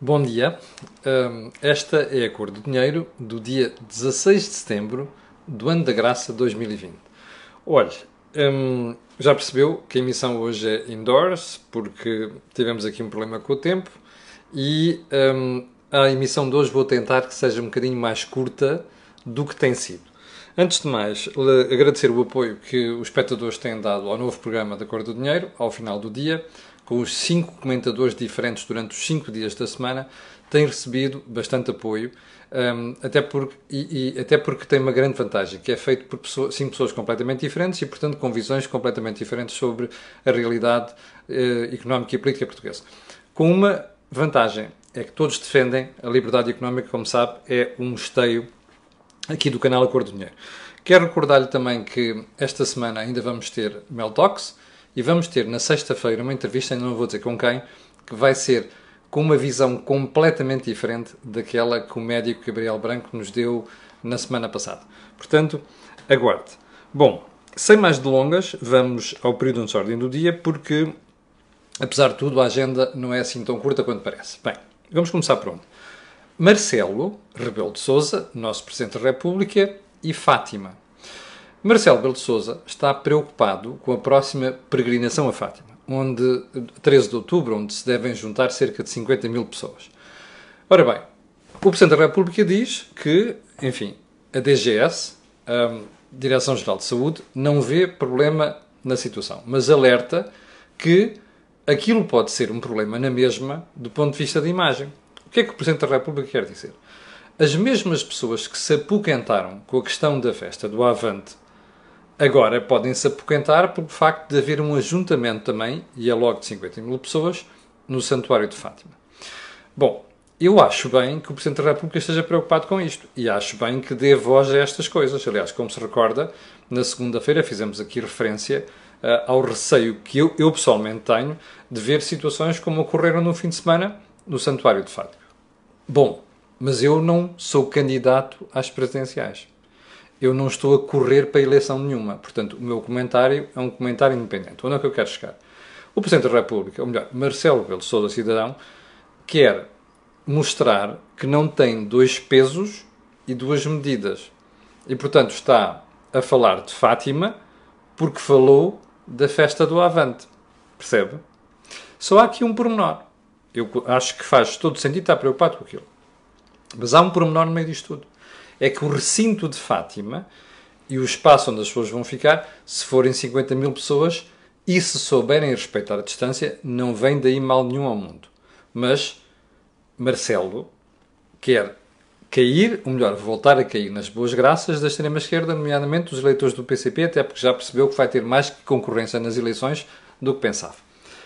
Bom dia. Esta é a cor do dinheiro do dia 16 de setembro do ano da graça 2020. Olha, um, já percebeu que a emissão hoje é indoors porque tivemos aqui um problema com o tempo e a emissão de hoje vou tentar que seja um bocadinho mais curta do que tem sido. Antes de mais, agradecer o apoio que os espectadores têm dado ao novo programa da Cor do Dinheiro, ao final do dia, com os cinco comentadores diferentes durante os cinco dias da semana, tem recebido bastante apoio, um, até, porque, e, e, até porque tem uma grande vantagem, que é feito por pessoas, cinco pessoas completamente diferentes e, portanto, com visões completamente diferentes sobre a realidade uh, económica e política portuguesa. Com uma vantagem, é que todos defendem a liberdade económica, como sabe, é um esteio aqui do canal Acordo do Dinheiro. Quero recordar-lhe também que esta semana ainda vamos ter Mel Talks e vamos ter na sexta-feira uma entrevista, ainda não vou dizer com quem, que vai ser com uma visão completamente diferente daquela que o médico Gabriel Branco nos deu na semana passada. Portanto, aguarde. Bom, sem mais delongas, vamos ao período de ordem do dia, porque, apesar de tudo, a agenda não é assim tão curta quanto parece. Bem, vamos começar por onde? Marcelo Rebelo de Sousa, nosso Presidente da República, e Fátima. Marcelo Rebelo de Sousa está preocupado com a próxima peregrinação a Fátima, onde 13 de outubro, onde se devem juntar cerca de 50 mil pessoas. Ora bem, o Presidente da República diz que, enfim, a DGS, a Direção-Geral de Saúde, não vê problema na situação, mas alerta que aquilo pode ser um problema na mesma do ponto de vista da imagem. O que é que o Presidente da República quer dizer? As mesmas pessoas que se apoquentaram com a questão da festa do Avante agora podem se apoquentar pelo facto de haver um ajuntamento também, e é logo de 50 mil pessoas, no Santuário de Fátima. Bom, eu acho bem que o Presidente da República esteja preocupado com isto e acho bem que dê voz a estas coisas. Aliás, como se recorda, na segunda-feira fizemos aqui referência uh, ao receio que eu, eu pessoalmente tenho de ver situações como ocorreram no fim de semana no Santuário de Fátima. Bom, mas eu não sou candidato às presidenciais. Eu não estou a correr para eleição nenhuma. Portanto, o meu comentário é um comentário independente. Onde é que eu quero chegar? O Presidente da República, ou melhor, Marcelo Rebelo Sousa Cidadão, quer mostrar que não tem dois pesos e duas medidas. E, portanto, está a falar de Fátima porque falou da festa do Avante. Percebe? Só há aqui um pormenor. Eu acho que faz todo sentido estar preocupado com aquilo. Mas há um pormenor no meio disto tudo. É que o recinto de Fátima e o espaço onde as pessoas vão ficar, se forem 50 mil pessoas e se souberem respeitar a distância, não vem daí mal nenhum ao mundo. Mas Marcelo quer cair, ou melhor, voltar a cair nas boas graças da extrema-esquerda, nomeadamente dos eleitores do PCP, até porque já percebeu que vai ter mais concorrência nas eleições do que pensava.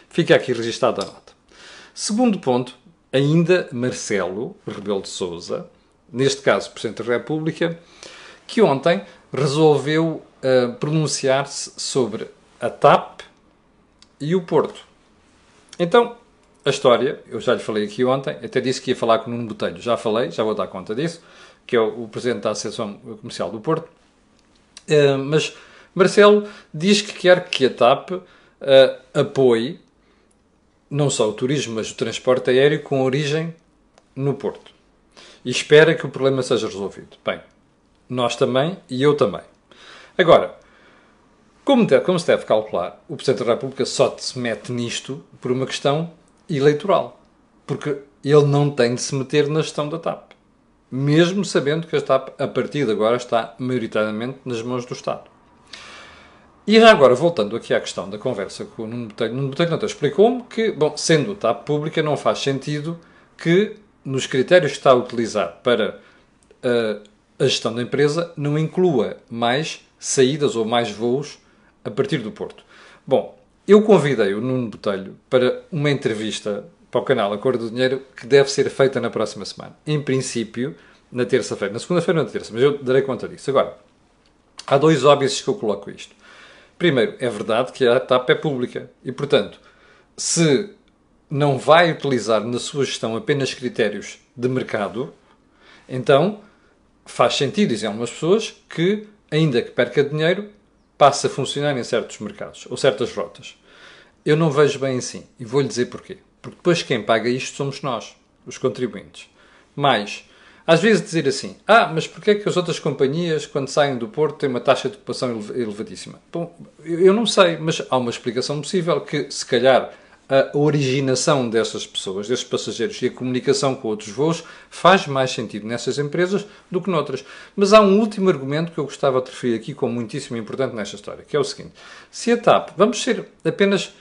Fica aqui registada a nota. Segundo ponto, ainda Marcelo Rebelo de Sousa, neste caso Presidente da República, que ontem resolveu uh, pronunciar-se sobre a TAP e o Porto. Então, a história, eu já lhe falei aqui ontem, até disse que ia falar com o Nuno Botelho, já falei, já vou dar conta disso, que é o, o Presidente da Associação Comercial do Porto, uh, mas Marcelo diz que quer que a TAP uh, apoie não só o turismo, mas o transporte aéreo com origem no Porto. E espera que o problema seja resolvido. Bem, nós também e eu também. Agora, como, deve, como se deve calcular, o Presidente da República só se mete nisto por uma questão eleitoral. Porque ele não tem de se meter na gestão da TAP. Mesmo sabendo que a TAP, a partir de agora, está maioritariamente nas mãos do Estado. E já agora, voltando aqui à questão da conversa com o Nuno Botelho, Nuno Botelho explicou-me que, bom, sendo TAP pública, não faz sentido que nos critérios que está a utilizar para uh, a gestão da empresa não inclua mais saídas ou mais voos a partir do Porto. Bom, eu convidei o Nuno Botelho para uma entrevista para o canal Acordo do Dinheiro que deve ser feita na próxima semana. Em princípio, na terça-feira. Na segunda-feira ou na terça, mas eu darei conta disso. Agora, há dois óbvios que eu coloco isto. Primeiro, é verdade que a TAP é pública e, portanto, se não vai utilizar na sua gestão apenas critérios de mercado, então faz sentido, dizem algumas pessoas, que, ainda que perca dinheiro, passe a funcionar em certos mercados ou certas rotas. Eu não vejo bem assim e vou-lhe dizer porquê. Porque depois quem paga isto somos nós. os contribuintes. Mais, às vezes dizer assim, ah, mas porquê é que as outras companhias, quando saem do Porto, têm uma taxa de ocupação elevadíssima? Bom, eu não sei, mas há uma explicação possível que, se calhar, a originação dessas pessoas, desses passageiros e a comunicação com outros voos faz mais sentido nessas empresas do que noutras. Mas há um último argumento que eu gostava de referir aqui como muitíssimo importante nesta história, que é o seguinte: se a TAP, vamos ser apenas,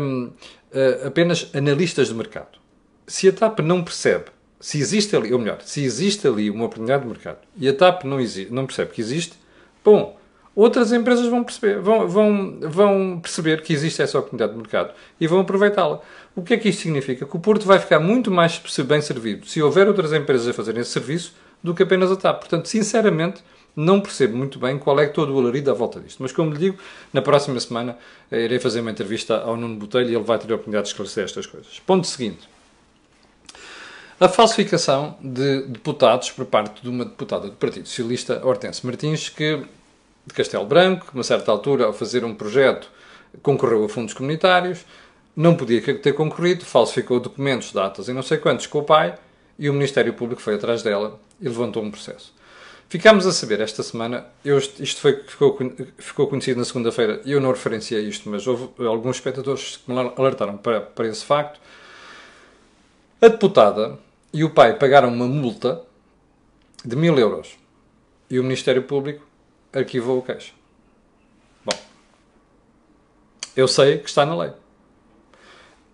um, uh, eh, apenas analistas de mercado, se a TAP não percebe se existe ali, ou melhor, se existe ali uma oportunidade de mercado e a TAP não, não percebe que existe, bom, outras empresas vão perceber, vão, vão, vão perceber que existe essa oportunidade de mercado e vão aproveitá-la. O que é que isto significa? Que o Porto vai ficar muito mais bem servido se houver outras empresas a fazerem esse serviço do que apenas a TAP. Portanto, sinceramente, não percebo muito bem qual é todo o alarido à volta disto. Mas, como lhe digo, na próxima semana eh, irei fazer uma entrevista ao Nuno Botelho e ele vai ter a oportunidade de esclarecer estas coisas. Ponto seguinte. A falsificação de deputados por parte de uma deputada do Partido Socialista, Hortense Martins, que de Castelo Branco, a uma certa altura, ao fazer um projeto, concorreu a fundos comunitários, não podia ter concorrido, falsificou documentos, datas e não sei quantos com o pai, e o Ministério Público foi atrás dela e levantou um processo. Ficámos a saber esta semana, eu, isto foi, ficou, ficou conhecido na segunda-feira, eu não referenciei isto, mas houve alguns espectadores que me alertaram para, para esse facto. A deputada e o pai pagaram uma multa de mil euros e o Ministério Público arquivou o queixa. Bom, eu sei que está na lei.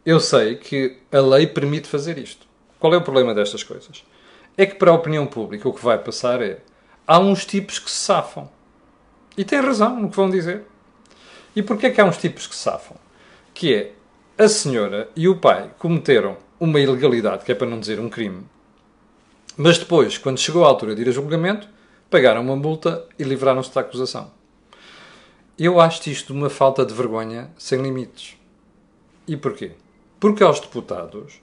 Eu sei que a lei permite fazer isto. Qual é o problema destas coisas? É que para a opinião pública o que vai passar é há uns tipos que se safam. E têm razão no que vão dizer. E porquê é que há uns tipos que se safam? Que é a senhora e o pai cometeram uma ilegalidade, que é para não dizer um crime. Mas depois, quando chegou a altura de ir a julgamento, pagaram uma multa e livraram-se da acusação. Eu acho isto uma falta de vergonha sem limites. E porquê? Porque aos deputados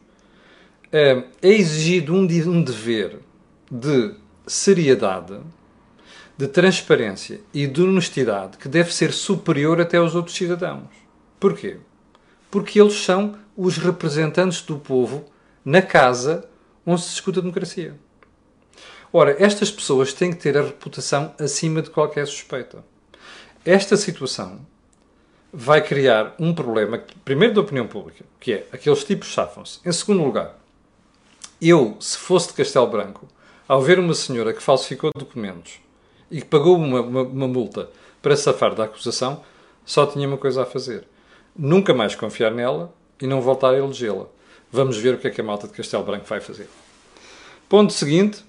é, é exigido um, um dever de seriedade, de transparência e de honestidade que deve ser superior até aos outros cidadãos. Porquê? Porque eles são os representantes do povo na casa onde se discute a democracia. Ora, estas pessoas têm que ter a reputação acima de qualquer suspeita. Esta situação vai criar um problema, primeiro da opinião pública, que é aqueles tipos safam-se. Em segundo lugar, eu, se fosse de Castelo Branco, ao ver uma senhora que falsificou documentos e que pagou uma, uma, uma multa para safar da acusação, só tinha uma coisa a fazer: nunca mais confiar nela e não voltar a elegê-la. Vamos ver o que é que a malta de Castelo Branco vai fazer. Ponto seguinte.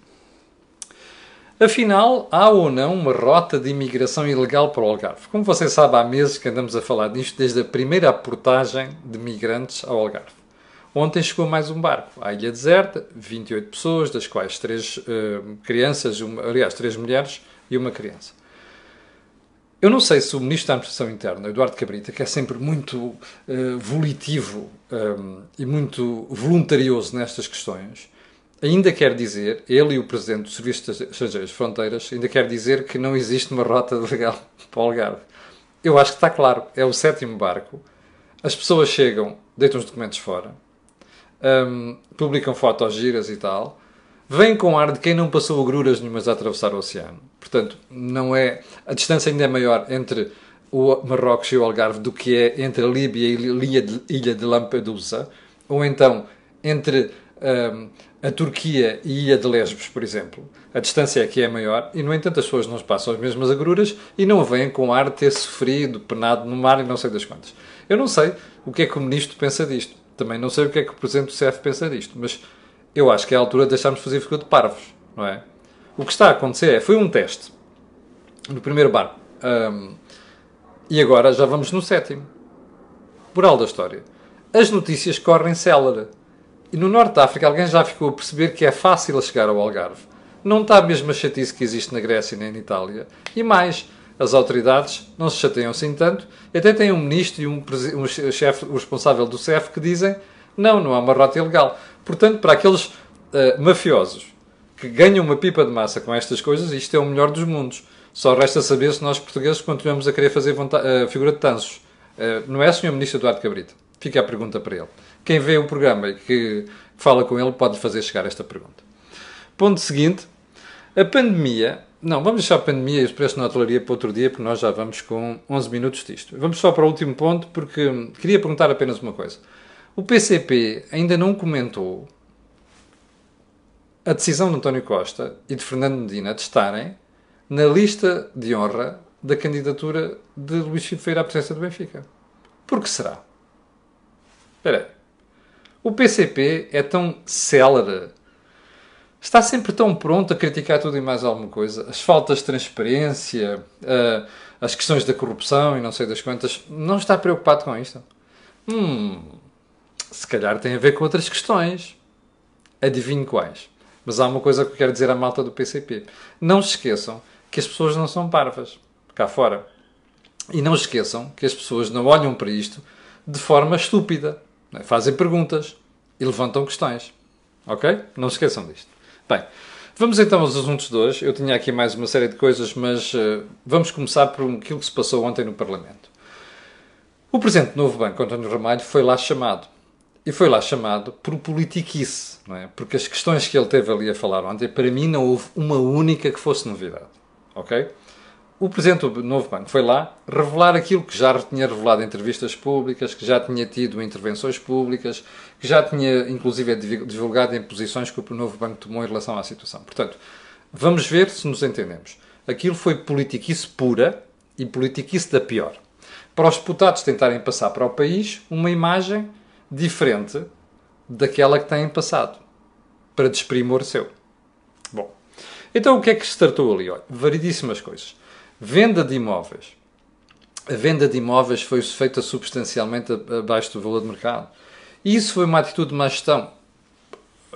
Afinal, há ou não uma rota de imigração ilegal para o Algarve? Como você sabe, há meses que andamos a falar disto desde a primeira aportagem de migrantes ao Algarve. Ontem chegou mais um barco à Ilha Deserta, 28 pessoas, das quais três uh, crianças, uma, aliás, três mulheres e uma criança. Eu não sei se o Ministro da Administração Interna, Eduardo Cabrita, que é sempre muito uh, volitivo um, ehm, e muito voluntarioso nestas questões, ainda quer dizer, ele e o Presidente do Serviço de Estrangeiros de Fronteiras, ainda quer dizer que não existe uma rota legal para o Algarve. Eu acho que está claro, é o sétimo barco, as pessoas chegam, deitam os documentos fora, um, publicam fotos giras e tal, vêm com ar de quem não passou agruras nenhumas a atravessar o oceano. Portanto, não é a distância ainda é maior entre o Marrocos e o Algarve do que é entre a Líbia e a ilha de Lampedusa, ou então entre um, a Turquia e a de Lesbos, por exemplo. A distância aqui é maior e, no entanto, as pessoas não passam as mesmas agruras e não vêm com ar de ter sofrido, penado no mar e não sei das quantas. Eu não sei o que é que o Ministro pensa disto. Também não sei o que é que o Presidente do CEF pensa disto, mas eu acho que é a altura de deixarmos fazer figura de parvos, não é? O que está a acontecer é, foi um teste no primeiro barco um, e agora já vamos no sétimo. Moral da história. As notícias correm célere. E no Norte da África alguém já ficou a perceber que é fácil chegar ao Algarve. Não está a mesma chatice que existe na Grécia nem na Itália. E mais, as autoridades não se chateiam assim tanto. Até tem um ministro e um, um chefe, o responsável do CEF, que dizem não, não há uma rota ilegal. Portanto, para aqueles uh, mafiosos que ganham uma pipa de massa com estas coisas, isto é o melhor dos mundos. Só resta saber se nós portugueses continuamos a querer fazer uh, figura de tansos. Uh, não é, Sr. Ministro Eduardo Cabrita? Fica a pergunta para ele. Quem vê o programa e que fala com ele pode fazer chegar esta pergunta. Ponto seguinte, a pandemia não, vamos deixar a pandemia e os preços na hotelaria para outro dia, porque nós já vamos com 11 minutos disto. Vamos só para o último ponto, porque queria perguntar apenas uma coisa. O PCP ainda não comentou a decisão de António Costa e de Fernando Medina de estarem na lista de honra da candidatura de Luís Filipe Feira à presença do Benfica. Por que será? Espera aí. O PCP é tão célere está sempre tão pronto a criticar tudo e mais alguma coisa. As faltas de transparência, uh, as questões da corrupção e não sei das quantas. Não está preocupado com isto? Hum, se calhar tem a ver com outras questões. Adivinho quais. Mas há uma coisa que eu quero dizer à malta do PCP. Não se esqueçam que as pessoas não são parvas, cá fora. E não se esqueçam que as pessoas não olham para isto de forma estúpida. É? Fazem perguntas e levantam questões. Ok? Não se esqueçam disto. Bem, vamos então aos assuntos de hoje. Eu tinha aqui mais uma série de coisas, mas uh, vamos começar por aquilo que se passou ontem no Parlamento. O Presidente do Novo Banco, António Ramalho, foi lá chamado. E foi lá chamado por politiquice, não é? Porque as questões que ele teve ali a falar ontem, para mim não houve uma única que fosse novidade. Ok? O Presidente do Novo Banco foi lá revelar aquilo que já tinha revelado em entrevistas públicas, que já tinha tido intervenções públicas, que já tinha, inclusive, divulgado em posições que o Novo Banco tomou em relação à situação. Portanto, vamos ver se nos entendemos. Aquilo foi politiquice pura e politiquice da pior. Para os deputados tentarem passar para o país uma imagem diferente daquela que têm passado, para desprimor seu. Bom, então o que é que se tratou ali? Olha, variedíssimas coisas. Venda de imóveis. A venda de imóveis foi feita substancialmente abaixo do valor de mercado. E isso foi uma atitude de má gestão.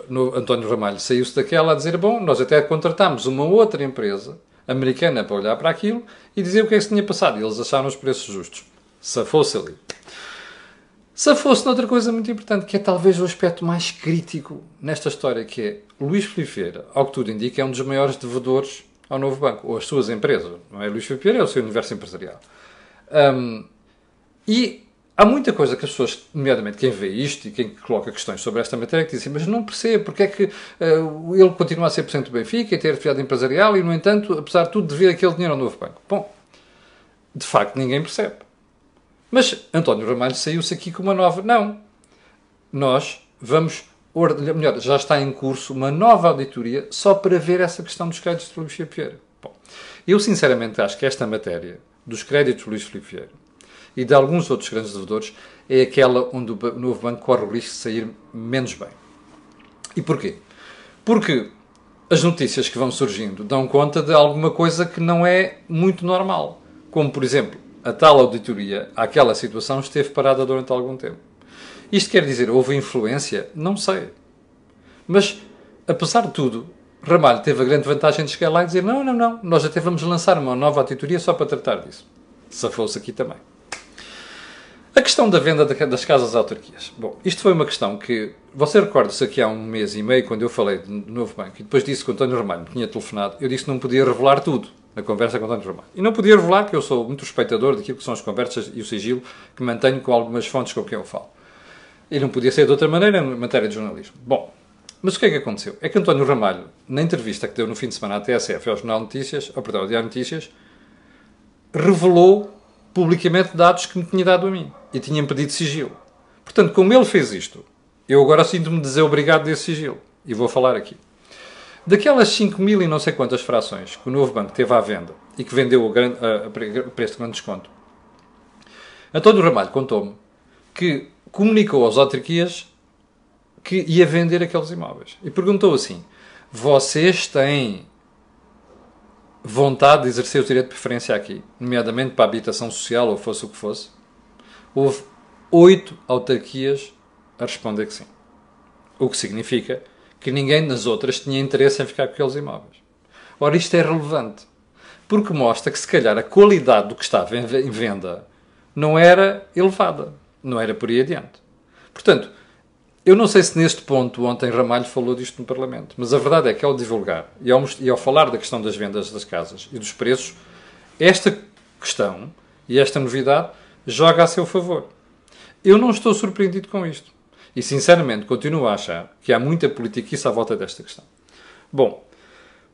No António Ramalho saiu-se daquela a dizer: Bom, nós até contratámos uma outra empresa americana para olhar para aquilo e dizer o que é que se tinha passado. E eles acharam os preços justos. Se fosse ali. Se fosse noutra coisa muito importante, que é talvez o aspecto mais crítico nesta história, que é Luís Filipe ao que tudo indica, é um dos maiores devedores ao novo banco, ou às suas empresas. Não é Luís Filipe é o seu universo empresarial. Um, e há muita coisa que as pessoas, nomeadamente quem vê isto e quem coloca questões sobre esta matéria, que dizem, mas não percebo porque é que uh, ele continua a ser presidente do Benfica e ter atividade empresarial e, no entanto, apesar de tudo, devia aquele dinheiro ao novo banco. Bom, de facto, ninguém percebe. Mas António Ramalho saiu-se aqui com uma nova. Não. Nós vamos melhor, já está em curso uma nova auditoria só para ver essa questão dos créditos de Luís Filipe Vieira. Bom, eu sinceramente acho que esta matéria dos créditos de Luís Filipe Vieira e de alguns outros grandes devedores é aquela onde o novo banco corre o risco de sair menos bem. E porquê? Porque as notícias que vão surgindo dão conta de alguma coisa que não é muito normal. Como, por exemplo, a tal auditoria, aquela situação esteve parada durante algum tempo. Isto quer dizer, houve influência? Não sei. Mas, apesar de tudo, Ramalho teve a grande vantagem de chegar lá e dizer: não, não, não, nós até vamos lançar uma nova auditoria só para tratar disso. Se fosse aqui também. A questão da venda das casas autarquias. Bom, isto foi uma questão que. Você recorda-se aqui há um mês e meio, quando eu falei do novo banco, e depois disse que o António Ramalho me tinha telefonado, eu disse que não podia revelar tudo na conversa com o António Ramalho. E não podia revelar que eu sou muito respeitador daquilo que são as conversas e o sigilo que mantenho com algumas fontes com quem eu falo. E não podia ser de outra maneira em matéria de jornalismo. Bom, mas o que é que aconteceu? É que António Ramalho, na entrevista que deu no fim de semana à TSF ao Jornal Notícias, ou perdão, ao Diário Notícias, revelou publicamente dados que me tinha dado a mim e tinha pedido sigilo. Portanto, como ele fez isto, eu agora sinto-me desobrigado desse sigilo. E vou falar aqui. Daquelas 5 mil e não sei quantas frações que o novo banco teve à venda e que vendeu a, grande, a, a preço de grande desconto, António Ramalho contou-me que comunicou às autarquias que ia vender aqueles imóveis. E perguntou assim: vocês têm vontade de exercer o direito de preferência aqui, nomeadamente para a habitação social ou fosse o que fosse? Houve oito autarquias a responder que sim. O que significa que ninguém nas outras tinha interesse em ficar com aqueles imóveis. Ora, isto é relevante, porque mostra que se calhar a qualidade do que estava em venda não era elevada não era por aí adiante. Portanto, eu não sei se neste ponto ontem Ramalho falou disto no Parlamento, mas a verdade é que ao divulgar e ao, e ao falar da questão das vendas das casas e dos preços, esta questão e esta novidade joga a seu favor. Eu não estou surpreendido com isto. E sinceramente continuo a achar que há muita politiquice à volta desta questão. Bom,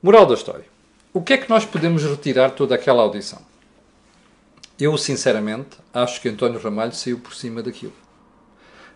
moral da história. O que é que nós podemos retirar toda aquela audição? Eu, sinceramente, acho que António Ramalho saiu por cima daquilo.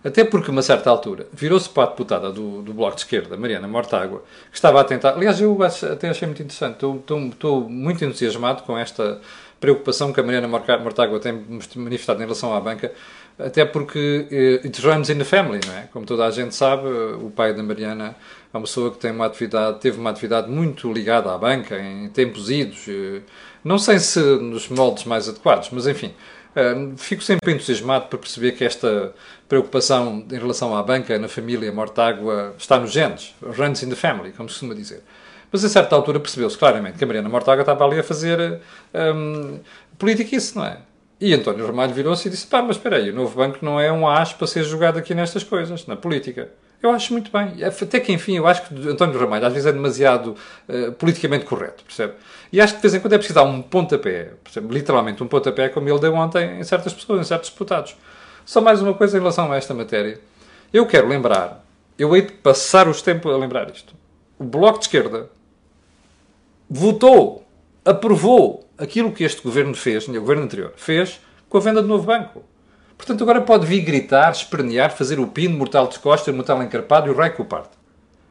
Até porque, uma certa altura, virou-se para a deputada do, do Bloco de Esquerda, Mariana Mortágua, que estava a tentar. Aliás, eu até achei muito interessante. Estou, estou, estou muito entusiasmado com esta preocupação que a Mariana Mortágua tem manifestado em relação à banca, até porque eh, it runs in the family, não é? Como toda a gente sabe, o pai da Mariana é uma pessoa que tem uma atividade, teve uma atividade muito ligada à banca em tempos idos. Eh, não sei se nos moldes mais adequados, mas enfim, eh, fico sempre entusiasmado por perceber que esta preocupação em relação à banca, na família Mortágua, está nos genes, runs in the family, como se costuma dizer. Mas a certa altura percebeu-se claramente que a Mariana Mortágua estava ali a fazer um, isso, não é? E António Ramalho virou-se e disse: pá, mas espera aí, o novo banco não é um as para ser jogado aqui nestas coisas, na política. Eu acho muito bem. Até que, enfim, eu acho que António Ramalho às vezes é demasiado uh, politicamente correto, percebe? E acho que de vez em quando é preciso dar um pontapé, percebe? literalmente um pontapé, como ele deu ontem em certas pessoas, em certos deputados. Só mais uma coisa em relação a esta matéria. Eu quero lembrar, eu hei de passar os tempos a lembrar isto. O Bloco de Esquerda votou, aprovou aquilo que este governo fez, o governo anterior, fez com a venda do novo banco. Portanto, agora pode vir gritar, espernear, fazer o pino, mortal de costa, mortal encarpado e o rei que o parte.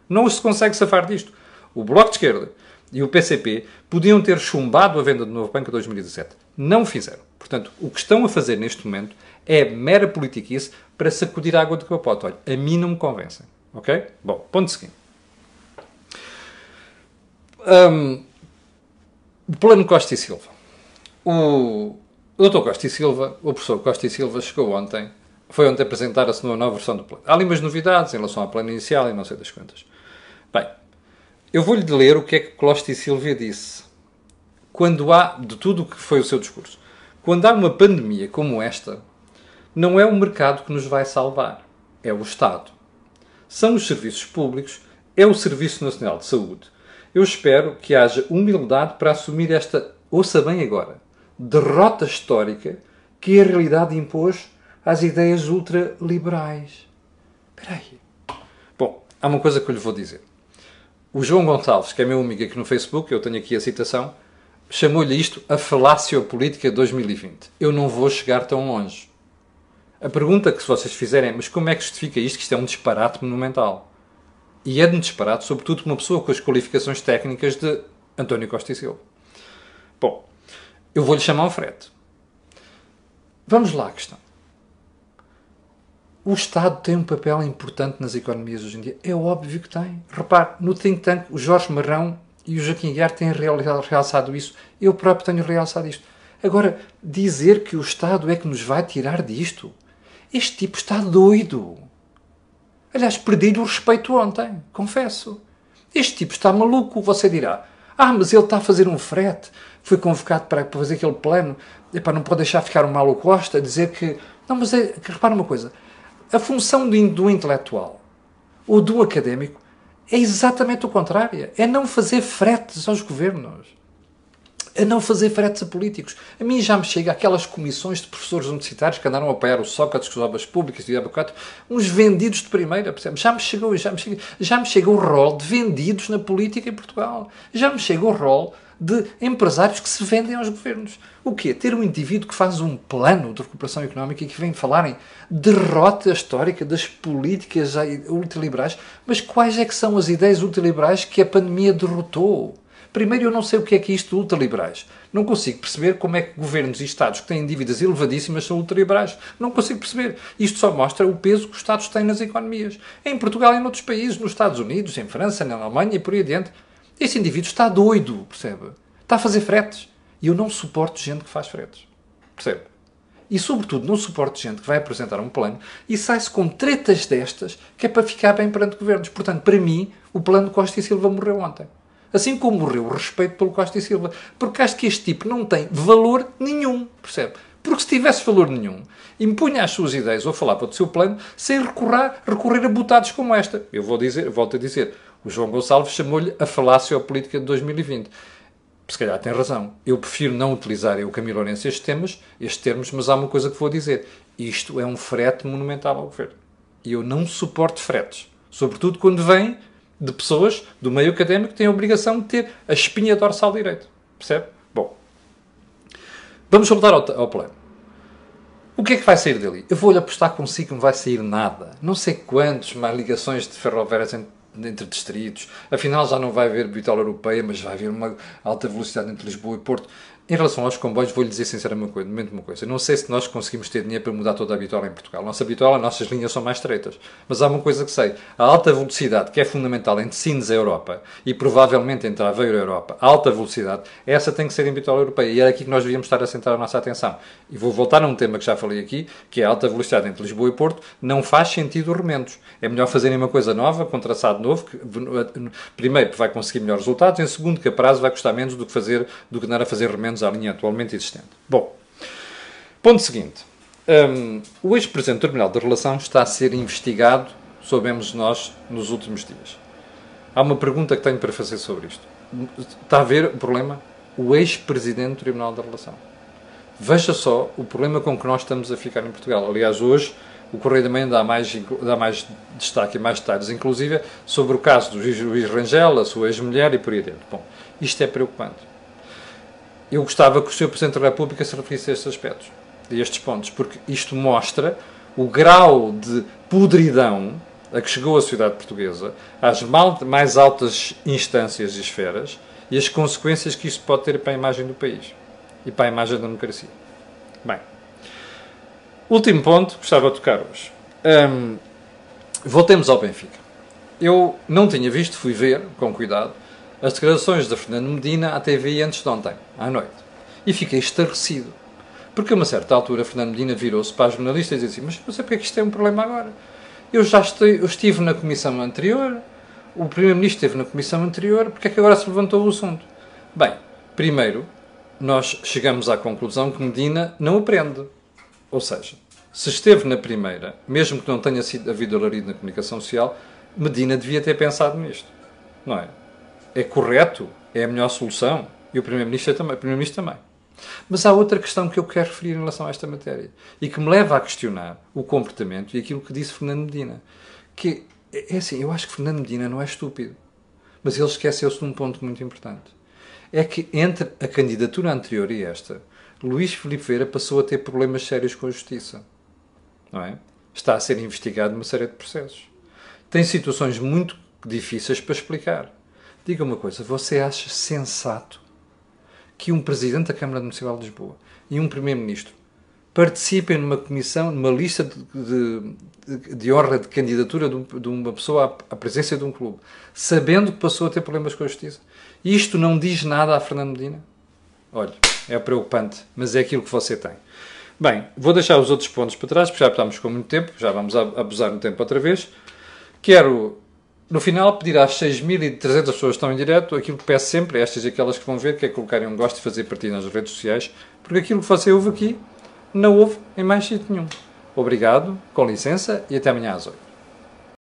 Não se consegue safar disto. O Bloco de Esquerda e o PCP podiam ter chumbado a venda do novo banco em 2017. Não o fizeram. Portanto, o que estão a fazer neste momento é mera politiquice para sacudir a água do capote. Olha, a mim não me convencem. Ok? Bom, ponto seguinte. Um, plano Costa e Silva. O, o Dr. Costa e Silva, o professor Costa e Silva, chegou ontem, foi ontem apresentar a sua nova versão do plano. Há ali umas novidades em relação ao plano inicial e não sei das quantas. Bem, eu vou-lhe ler o que é que Costa e Silva disse. Quando há, de tudo o que foi o seu discurso, quando há uma pandemia como esta, não é o mercado que nos vai salvar, é o Estado. São os serviços públicos, é o Serviço Nacional de Saúde. Eu espero que haja humildade para assumir esta, ouça bem agora, derrota histórica que a realidade impôs às ideias ultraliberais. Espera aí. Bom, há uma coisa que eu lhe vou dizer. O João Gonçalves, que é meu amigo aqui no Facebook, eu tenho aqui a citação, chamou-lhe isto a falácia política 2020. Eu não vou chegar tão longe. A pergunta que vocês fizerem é, mas como é que justifica isto? Que isto é um disparate monumental. E é de disparate, sobretudo, uma pessoa com as qualificações técnicas de António Costa e Silva. Bom, eu vou-lhe chamar o frete. Vamos lá à questão. O Estado tem um papel importante nas economias hoje em dia? É óbvio que tem. Repare, no think tank, o Jorge Marrão e o Joaquim Guiar têm realçado isso. Eu próprio tenho realçado isto. Agora, dizer que o Estado é que nos vai tirar disto? Este tipo está doido. Aliás, perdi-lhe o respeito ontem, confesso. Este tipo está maluco. Você dirá, ah, mas ele está a fazer um frete foi convocado para, fazer aquele plano, epá, não pode deixar ficar o Malo Costa, dizer que. Não, mas é, repara uma coisa: a função do, do intelectual ou do académico é exatamente o contrário. É não fazer fretes aos governos. É não fazer fretes a políticos. A mim já me chega aquelas comissões de professores universitários que andaram a apoiar o Sócrates com as obras públicas e o uns vendidos de primeira, percebe? Já me chegou, já me chega, já me chega o rol de vendidos na política em Portugal. Já me chega o rol de empresários que se vendem aos governos. O quê? Ter um indivíduo que faz um plano de recuperação económica e que vem falar em derrota histórica das políticas ultraliberais. Mas quais é que são as ideias ultraliberais que a pandemia derrotou? Primeiro, eu não sei o que é que é isto de ultraliberais. Não consigo perceber como é que governos e Estados que têm dívidas elevadíssimas são ultraliberais. Não consigo perceber. Isto só mostra o peso que os Estados têm nas economias. Em Portugal e em outros países, nos Estados Unidos, em França, na Alemanha e por aí adiante. Esse indivíduo está doido, percebe? Está a fazer fretes. E eu não suporto gente que faz fretes. Percebe? E, sobretudo, não suporto gente que vai apresentar um plano e sai-se com tretas destas que é para ficar bem perante governos. Portanto, para mim, o plano Costa e Silva morreu ontem. Assim como morreu o respeito pelo Costa e Silva. Porque acho que este tipo não tem valor nenhum, percebe? Porque se tivesse valor nenhum, impunha as suas ideias ou falava do seu plano sem recorrer, recorrer a botados como esta. Eu vou dizer, volto a dizer, o João Gonçalves chamou-lhe a falácia política de 2020. Se calhar tem razão. Eu prefiro não utilizar eu, Camilo Lourenço, estes temas, estes termos, mas há uma coisa que vou dizer. Isto é um frete monumental ao governo. E eu não suporto fretes. Sobretudo quando vêm de pessoas do meio académico têm a obrigação de ter a espinha dorsal direito. Percebe? Bom. Vamos voltar ao, ao plano. O que é que vai sair dali? Eu vou-lhe apostar consigo que não vai sair nada. Não sei quantos mais ligações de ferroviárias entre distritos. Afinal, já não vai haver bitola europeia, mas vai haver uma alta velocidade entre Lisboa e Porto. Em relação aos comboios, vou-lhe dizer sinceramente uma coisa, não sei se nós conseguimos ter dinheiro para mudar toda a bitola em Portugal. Nossa as nossas linhas são mais estreitas. Mas há uma coisa que sei. A alta velocidade, que é fundamental entre Sines e Europa e provavelmente entre Aveiro e Europa, a alta velocidade, essa tem que ser em bitola europeia. E é aqui que nós devíamos estar a centrar a nossa atenção. E vou voltar a um tema que já falei aqui, que é a alta velocidade entre Lisboa e Porto. Não faz sentido remendos. É melhor fazerem uma coisa nova, com traçado novo, que, primeiro, vai conseguir melhores resultados, em segundo, que a prazo vai custar menos do que, fazer, do que andar a fazer remendos à linha atualmente existente. Bom, ponto seguinte. Um, o ex-presidente do Tribunal da Relação está a ser investigado, soubemos nós, nos últimos dias. Há uma pergunta que tenho para fazer sobre isto. Está a ver o problema? O ex-presidente do Tribunal da Relação. Veja só o problema com que nós estamos a ficar em Portugal. Aliás, hoje o Correio da Manhã dá mais, dá mais destaque e mais detalhes, inclusive sobre o caso do juiz Rangel, a sua ex-mulher e por aí dentro. Bom, isto é preocupante eu gostava que o Sr. Presidente da República se referisse a estes aspectos, a estes pontos, porque isto mostra o grau de podridão a que chegou a sociedade portuguesa, às mais altas instâncias e esferas, e as consequências que isto pode ter para a imagem do país e para a imagem da democracia. Bem, último ponto que gostava de tocar hoje. Hum, voltemos ao Benfica. Eu não tinha visto, fui ver com cuidado, as declarações da Fernando Medina à TV antes de ontem, à noite. E fiquei estarrecido. Porque a uma certa altura Fernando Medina virou-se para a jornalista e disse assim, mas não sei porque é que isto é um problema agora. Eu já estive, eu estive na comissão anterior, o Primeiro-Ministro esteve na comissão anterior, porque é que agora se levantou o assunto? Bem, primeiro, nós chegamos à conclusão que Medina não aprende. Ou seja, se esteve na primeira, mesmo que não tenha sido havido alarido na comunicação social, Medina devia ter pensado nisto. Não é? É correto, é a melhor solução. E o Primeiro-Ministro também, Primeiro também. Mas há outra questão que eu quero referir em relação a esta matéria e que me leva a questionar o comportamento e aquilo que disse Fernando Medina. Que é assim, eu acho que Fernando Medina não é estúpido, mas ele esqueceu-se de um ponto muito importante. É que entre a candidatura anterior e esta, Luís Filipe Vieira passou a ter problemas sérios com a justiça. Não é? Está a ser investigado numa série de processos. Tem situações muito difíceis para explicar. Diga uma coisa, você acha sensato que um presidente da Câmara Municipal de Lisboa e um primeiro-ministro participem numa comissão, numa lista de, de, de honra de candidatura de, um, de, uma pessoa à, à presença de um clube, sabendo que passou a ter problemas com a justiça? Isto não diz nada a Fernando Medina? Olha, é preocupante, mas é aquilo que você tem. Bem, vou deixar os outros pontos para trás, porque já estamos com muito tempo, já vamos abusar no tempo outra vez. Quero no final, pedir às 6.300 pessoas que estão em direto aquilo que peço sempre, estas e aquelas que vão ver, que é colocarem um gosto e fazer partilha nas redes sociais, porque aquilo que você ouve aqui não houve em mais sítio nenhum. Obrigado, com licença e até amanhã às 8.